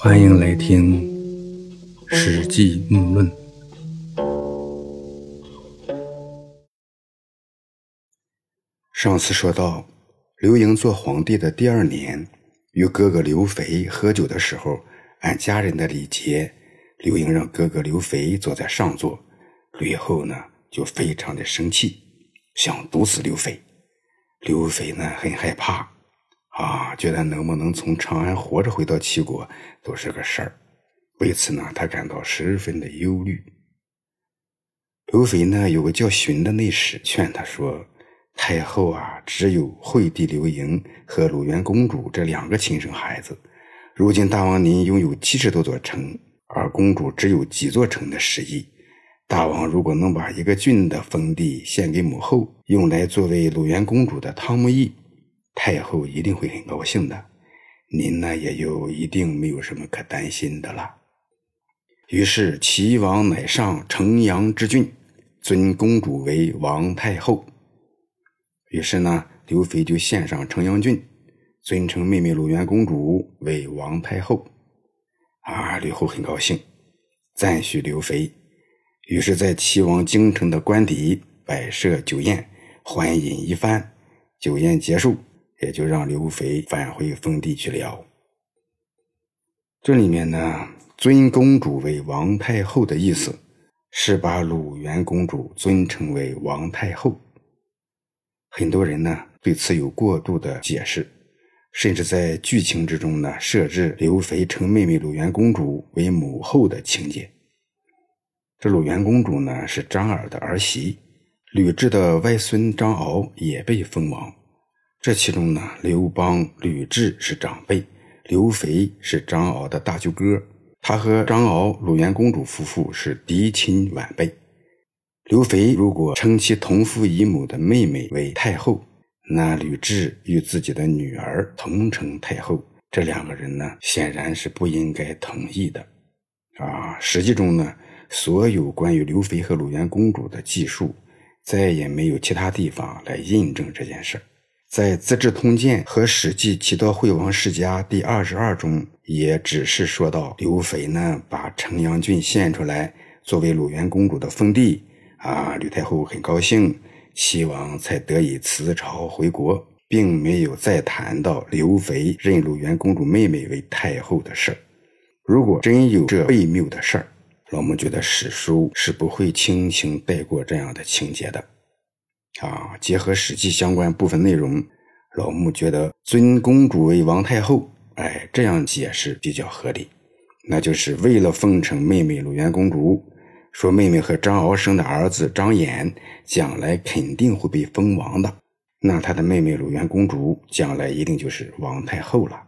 欢迎来听《史记目论》。上次说到，刘盈做皇帝的第二年，与哥哥刘肥喝酒的时候，按家人的礼节，刘盈让哥哥刘肥坐在上座，吕后呢就非常的生气，想毒死刘肥。刘肥呢很害怕。啊，觉得能不能从长安活着回到齐国都是个事儿，为此呢，他感到十分的忧虑。刘肥呢有个叫荀的内史劝他说：“太后啊，只有惠帝刘盈和鲁元公主这两个亲生孩子，如今大王您拥有七十多座城，而公主只有几座城的实意。大王如果能把一个郡的封地献给母后，用来作为鲁元公主的汤沐邑。”太后一定会很高兴的，您呢也就一定没有什么可担心的了。于是齐王乃上城阳之郡，尊公主为王太后。于是呢，刘肥就献上城阳郡，尊称妹妹鲁元公主为王太后。啊，吕后很高兴，赞许刘肥。于是，在齐王京城的官邸摆设酒宴，欢饮一番。酒宴结束。也就让刘肥返回封地去了。这里面呢，尊公主为王太后的意思，是把鲁元公主尊称为王太后。很多人呢对此有过度的解释，甚至在剧情之中呢设置刘肥称妹妹鲁元公主为母后的情节。这鲁元公主呢是张耳的儿媳，吕雉的外孙张敖也被封王。这其中呢，刘邦、吕雉是长辈，刘肥是张敖的大舅哥，他和张敖、鲁元公主夫妇是嫡亲晚辈。刘肥如果称其同父异母的妹妹为太后，那吕雉与自己的女儿同称太后，这两个人呢，显然是不应该同意的。啊，实际中呢，所有关于刘肥和鲁元公主的记述，再也没有其他地方来印证这件事儿。在《资治通鉴》和《史记·齐悼惠王世家》第二十二中，也只是说到刘肥呢，把城阳郡献出来作为鲁元公主的封地，啊，吕太后很高兴，齐王才得以辞朝回国，并没有再谈到刘肥认鲁元公主妹妹为太后的事儿。如果真有这悖谬的事儿，老穆觉得史书是不会轻轻带过这样的情节的。啊，结合《史记》相关部分内容，老穆觉得尊公主为王太后，哎，这样解释比较合理。那就是为了奉承妹妹鲁元公主，说妹妹和张敖生的儿子张衍将来肯定会被封王的，那他的妹妹鲁元公主将来一定就是王太后了。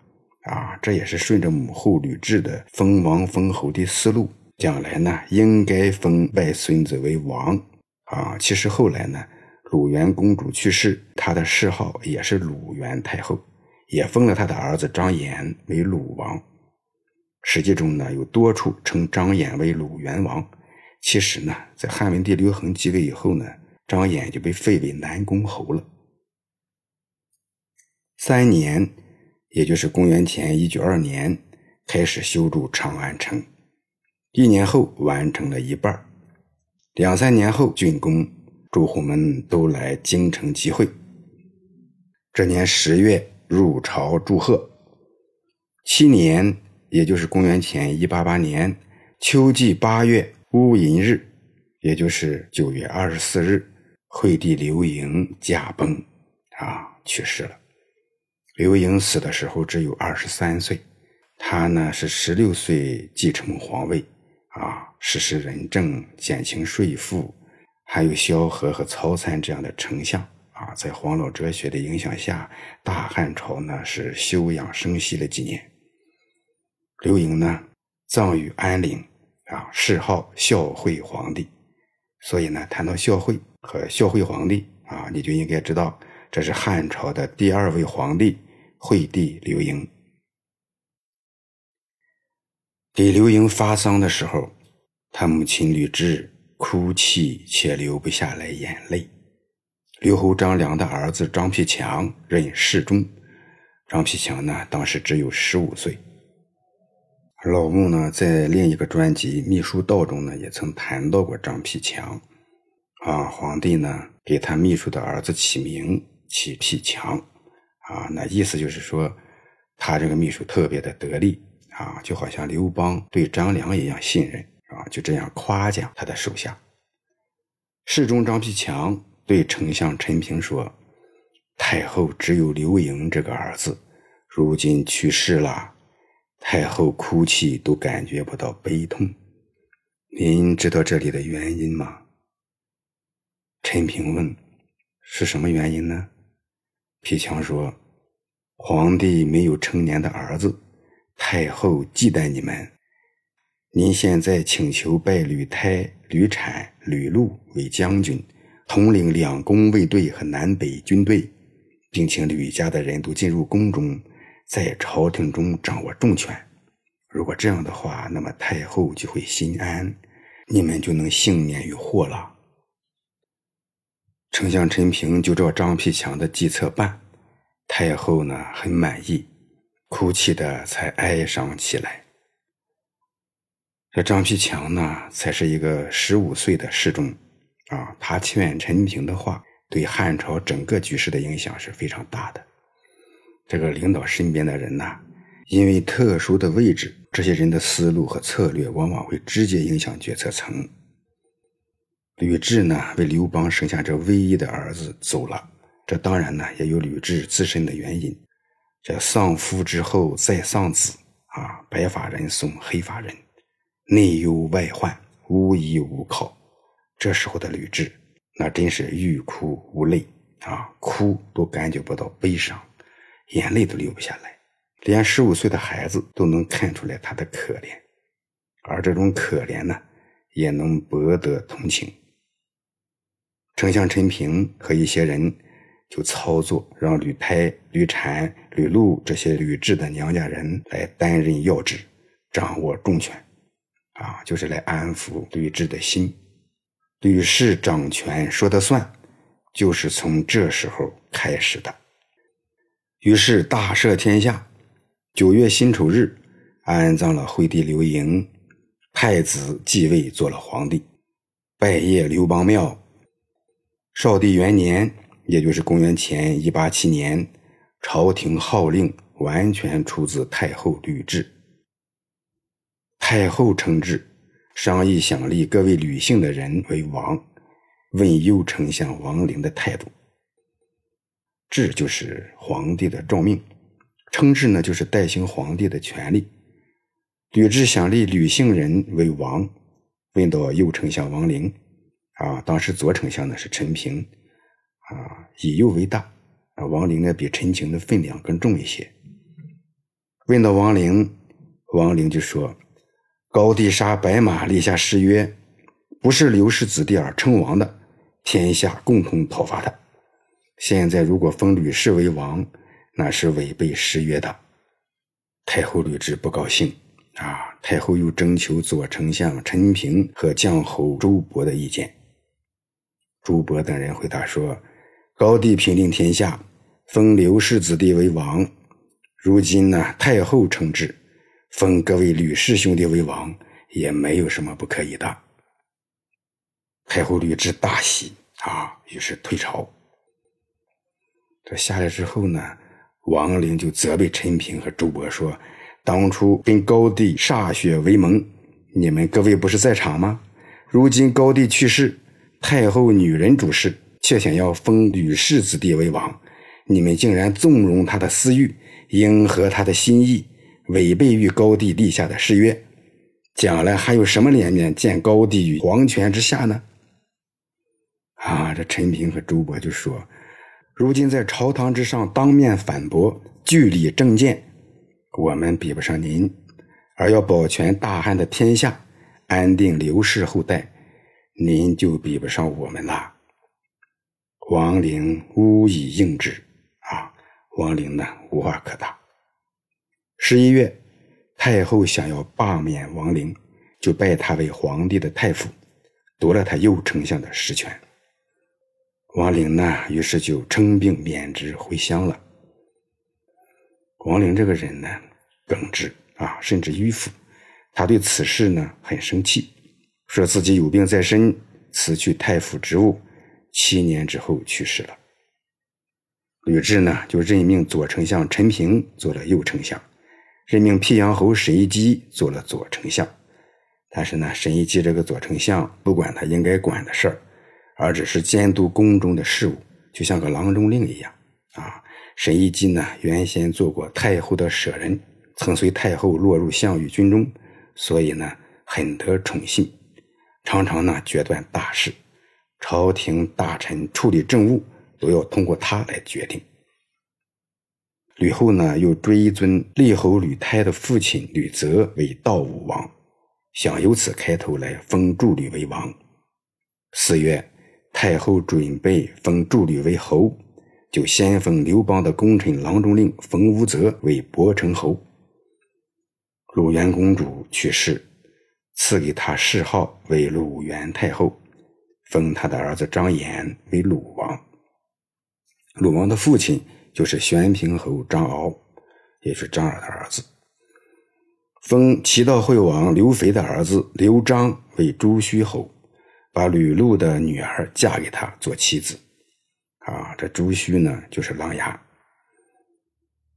啊，这也是顺着母后吕雉的封王封侯的思路，将来呢应该封外孙子为王。啊，其实后来呢。鲁元公主去世，她的谥号也是鲁元太后，也封了她的儿子张衍为鲁王。史记中呢有多处称张衍为鲁元王。其实呢，在汉文帝刘恒继位以后呢，张衍就被废为南宫侯了。三年，也就是公元前一九二年，开始修筑长安城，一年后完成了一半，两三年后竣工。诸侯们都来京城集会。这年十月入朝祝贺。七年，也就是公元前一八八年秋季八月戊寅日，也就是九月二十四日，惠帝刘盈驾崩，啊，去世了。刘盈死的时候只有二十三岁，他呢是十六岁继承皇位，啊，实施仁政，减轻税赋。还有萧何和曹参这样的丞相啊，在黄老哲学的影响下，大汉朝呢是休养生息了几年。刘盈呢葬于安陵啊，谥号孝惠皇帝。所以呢，谈到孝惠和孝惠皇帝啊，你就应该知道，这是汉朝的第二位皇帝惠帝刘盈。给刘盈发丧的时候，他母亲吕雉。哭泣且流不下来眼泪。刘侯张良的儿子张丕强任侍中。张丕强呢，当时只有十五岁。老穆呢，在另一个专辑《秘书道》中呢，也曾谈到过张辟强。啊，皇帝呢给他秘书的儿子起名起辟强，啊，那意思就是说，他这个秘书特别的得力啊，就好像刘邦对张良一样信任啊，就这样夸奖他的手下。侍中张辟强对丞相陈平说：“太后只有刘盈这个儿子，如今去世了。”太后哭泣都感觉不到悲痛，您知道这里的原因吗？陈平问：“是什么原因呢？”皮强说：“皇帝没有成年的儿子，太后忌惮你们。您现在请求拜吕胎、吕产、吕禄为将军，统领两宫卫队和南北军队，并请吕家的人都进入宫中。”在朝廷中掌握重权，如果这样的话，那么太后就会心安，你们就能幸免于祸了。丞相陈平就照张辟强的计策办，太后呢很满意，哭泣的才哀伤起来。这张辟强呢才是一个十五岁的侍中，啊，他劝陈平的话，对汉朝整个局势的影响是非常大的。这个领导身边的人呐，因为特殊的位置，这些人的思路和策略往往会直接影响决策层。吕雉呢，为刘邦生下这唯一的儿子走了，这当然呢也有吕雉自身的原因。这丧夫之后再丧子啊，白发人送黑发人，内忧外患，无依无靠。这时候的吕雉，那真是欲哭无泪啊，哭都感觉不到悲伤。眼泪都流不下来，连十五岁的孩子都能看出来他的可怜，而这种可怜呢，也能博得同情。丞相陈平和一些人就操作，让吕胎、吕产、吕禄这些吕雉的娘家人来担任要职，掌握重权，啊，就是来安抚吕雉的心。吕氏掌权说的算，就是从这时候开始的。于是大赦天下，九月辛丑日，安葬了惠帝刘盈，太子继位做了皇帝，拜谒刘邦庙。少帝元年，也就是公元前一八七年，朝廷号令完全出自太后吕雉。太后称制，商议想立各位吕姓的人为王，问右丞相王陵的态度。制就是皇帝的诏命，称制呢就是代行皇帝的权利。吕雉想立吕姓人为王，问到右丞相王陵，啊，当时左丞相呢是陈平，啊，以右为大，啊，王陵呢比陈平的分量更重一些。问到王陵，王陵就说：高帝杀白马，立下誓约，不是刘氏子弟而称王的，天下共同讨伐他。现在如果封吕氏为王，那是违背誓约的。太后吕雉不高兴啊！太后又征求左丞相陈平和将侯周勃的意见。周勃等人回答说：“高帝平定天下，封刘氏子弟为王。如今呢，太后称制，封各位吕氏兄弟为王，也没有什么不可以的。”太后吕雉大喜啊，于是退朝。这下来之后呢，王陵就责备陈平和周勃说：“当初跟高帝歃血为盟，你们各位不是在场吗？如今高帝去世，太后女人主事，却想要封吕氏子弟为王，你们竟然纵容他的私欲，迎合他的心意，违背与高帝立下的誓约，将来还有什么脸面见高帝于皇权之下呢？”啊，这陈平和周勃就说。如今在朝堂之上当面反驳，据理正谏，我们比不上您；而要保全大汉的天下，安定刘氏后代，您就比不上我们了。王陵无以应之啊！王陵呢，无话可答。十一月，太后想要罢免王陵，就拜他为皇帝的太傅，夺了他右丞相的实权。王陵呢，于是就称病免职回乡了。王陵这个人呢，耿直啊，甚至迂腐，他对此事呢很生气，说自己有病在身，辞去太傅职务。七年之后去世了。吕雉呢就任命左丞相陈平做了右丞相，任命辟阳侯沈一基做了左丞相。但是呢，沈一基这个左丞相不管他应该管的事儿，而只是监督宫中的事务，就像个郎中令一样啊。沈一基呢，原先做过太后的舍人，曾随太后落入项羽军中，所以呢，很得宠信，常常呢决断大事，朝廷大臣处理政务都要通过他来决定。吕后呢，又追尊立侯吕胎的父亲吕泽为道武王。想由此开头来封祝吕为王。四月，太后准备封祝吕为侯，就先封刘邦的功臣郎中令冯无泽为博成侯。鲁元公主去世，赐给他谥号为鲁元太后，封他的儿子张衍为鲁王。鲁王的父亲就是宣平侯张敖，也是张耳的儿子。封齐悼惠王刘肥的儿子刘璋为朱虚侯，把吕禄的女儿嫁给他做妻子。啊，这朱虚呢，就是琅琊。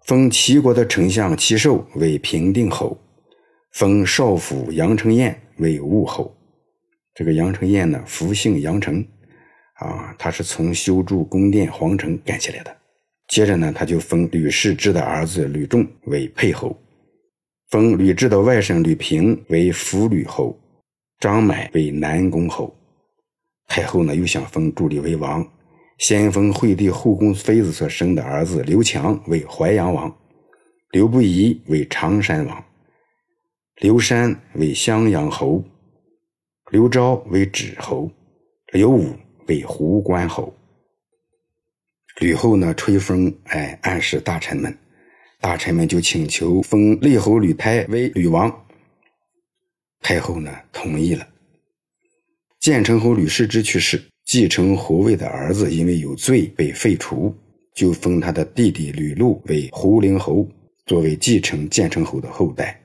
封齐国的丞相齐寿为平定侯，封少府杨承彦为武侯。这个杨承彦呢，福姓杨承，啊，他是从修筑宫殿皇城干起来的。接着呢，他就封吕氏之的儿子吕仲为沛侯。封吕雉的外甥吕平为辅吕侯，张买为南宫侯。太后呢又想封祝吕为王，先封惠帝后宫妃子所生的儿子刘强为淮阳王，刘不疑为常山王，刘山为襄阳侯，刘昭为止侯，刘武为胡关侯。吕后呢吹风，哎，暗示大臣们。大臣们就请求封立侯吕胎为吕王，太后呢同意了。建成侯吕氏之去世，继承侯位的儿子因为有罪被废除，就封他的弟弟吕禄为胡陵侯，作为继承建成侯的后代。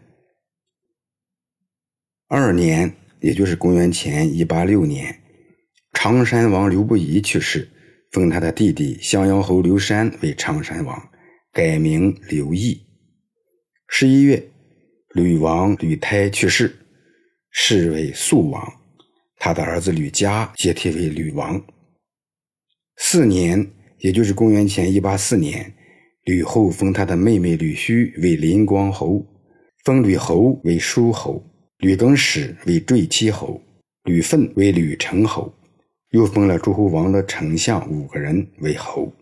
二年，也就是公元前一八六年，常山王刘不疑去世，封他的弟弟襄阳侯刘山为常山王。改名刘毅。十一月，吕王吕胎去世，是为肃王。他的儿子吕嘉接替为吕王。四年，也就是公元前一八四年，吕后封他的妹妹吕须为临光侯，封吕侯为叔侯，吕更始为坠妻侯，吕奋为吕成侯，又封了诸侯王的丞相五个人为侯。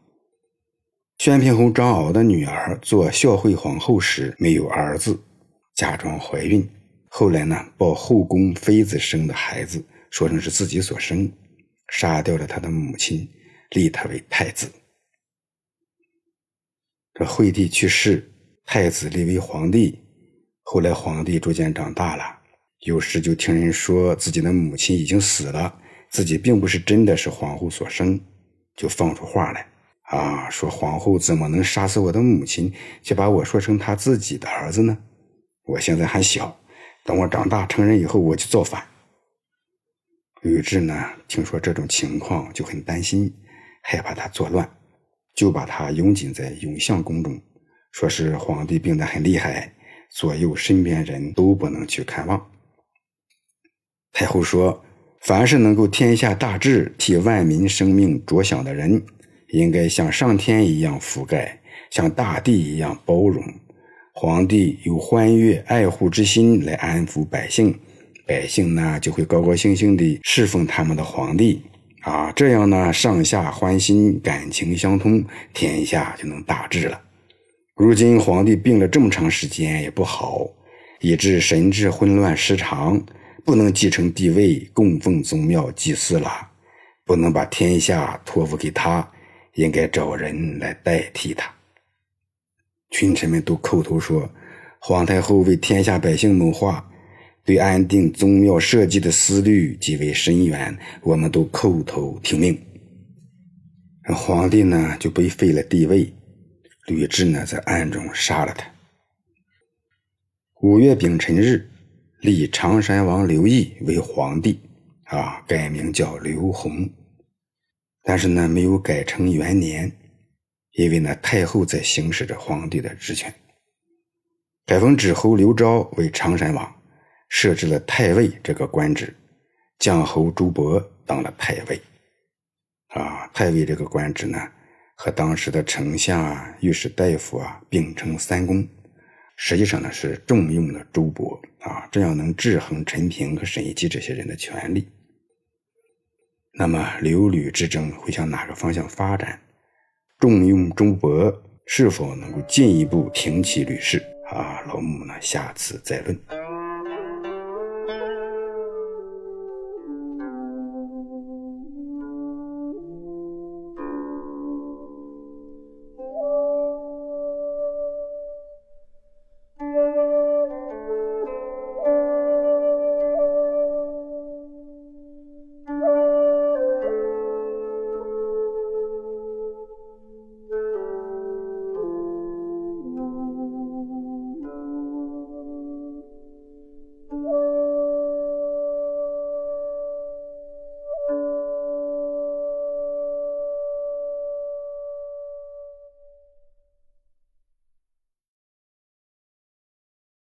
宣平侯张敖的女儿做孝惠皇后时没有儿子，假装怀孕，后来呢抱后宫妃子生的孩子，说成是自己所生，杀掉了他的母亲，立他为太子。这惠帝去世，太子立为皇帝。后来皇帝逐渐长大了，有时就听人说自己的母亲已经死了，自己并不是真的是皇后所生，就放出话来。啊，说皇后怎么能杀死我的母亲，却把我说成他自己的儿子呢？我现在还小，等我长大成人以后，我就造反。吕雉呢，听说这种情况就很担心，害怕他作乱，就把他拥紧在永相宫中，说是皇帝病得很厉害，左右身边人都不能去看望。太后说：“凡是能够天下大治、替万民生命着想的人。”应该像上天一样覆盖，像大地一样包容。皇帝有欢悦爱护之心来安抚百姓，百姓呢就会高高兴兴地侍奉他们的皇帝啊。这样呢，上下欢心，感情相通，天下就能大治了。如今皇帝病了这么长时间也不好，以致神志混乱失常，不能继承帝位，供奉宗庙祭祀了，不能把天下托付给他。应该找人来代替他。群臣们都叩头说，皇太后为天下百姓谋划，对安定宗庙社稷的思虑极为深远，我们都叩头听命。皇帝呢就被废了帝位，吕雉呢在暗中杀了他。五月丙辰日，立常山王刘义为皇帝，啊，改名叫刘弘。但是呢，没有改成元年，因为呢，太后在行使着皇帝的职权。改封止侯刘昭为常山王，设置了太尉这个官职，将侯朱伯当了太尉。啊，太尉这个官职呢，和当时的丞相啊、御史大夫啊并称三公，实际上呢是重用了周勃啊，这样能制衡陈平和沈一基这些人的权利。那么刘吕之争会向哪个方向发展？重用周勃是否能够进一步平起吕氏？啊，老母呢，下次再论。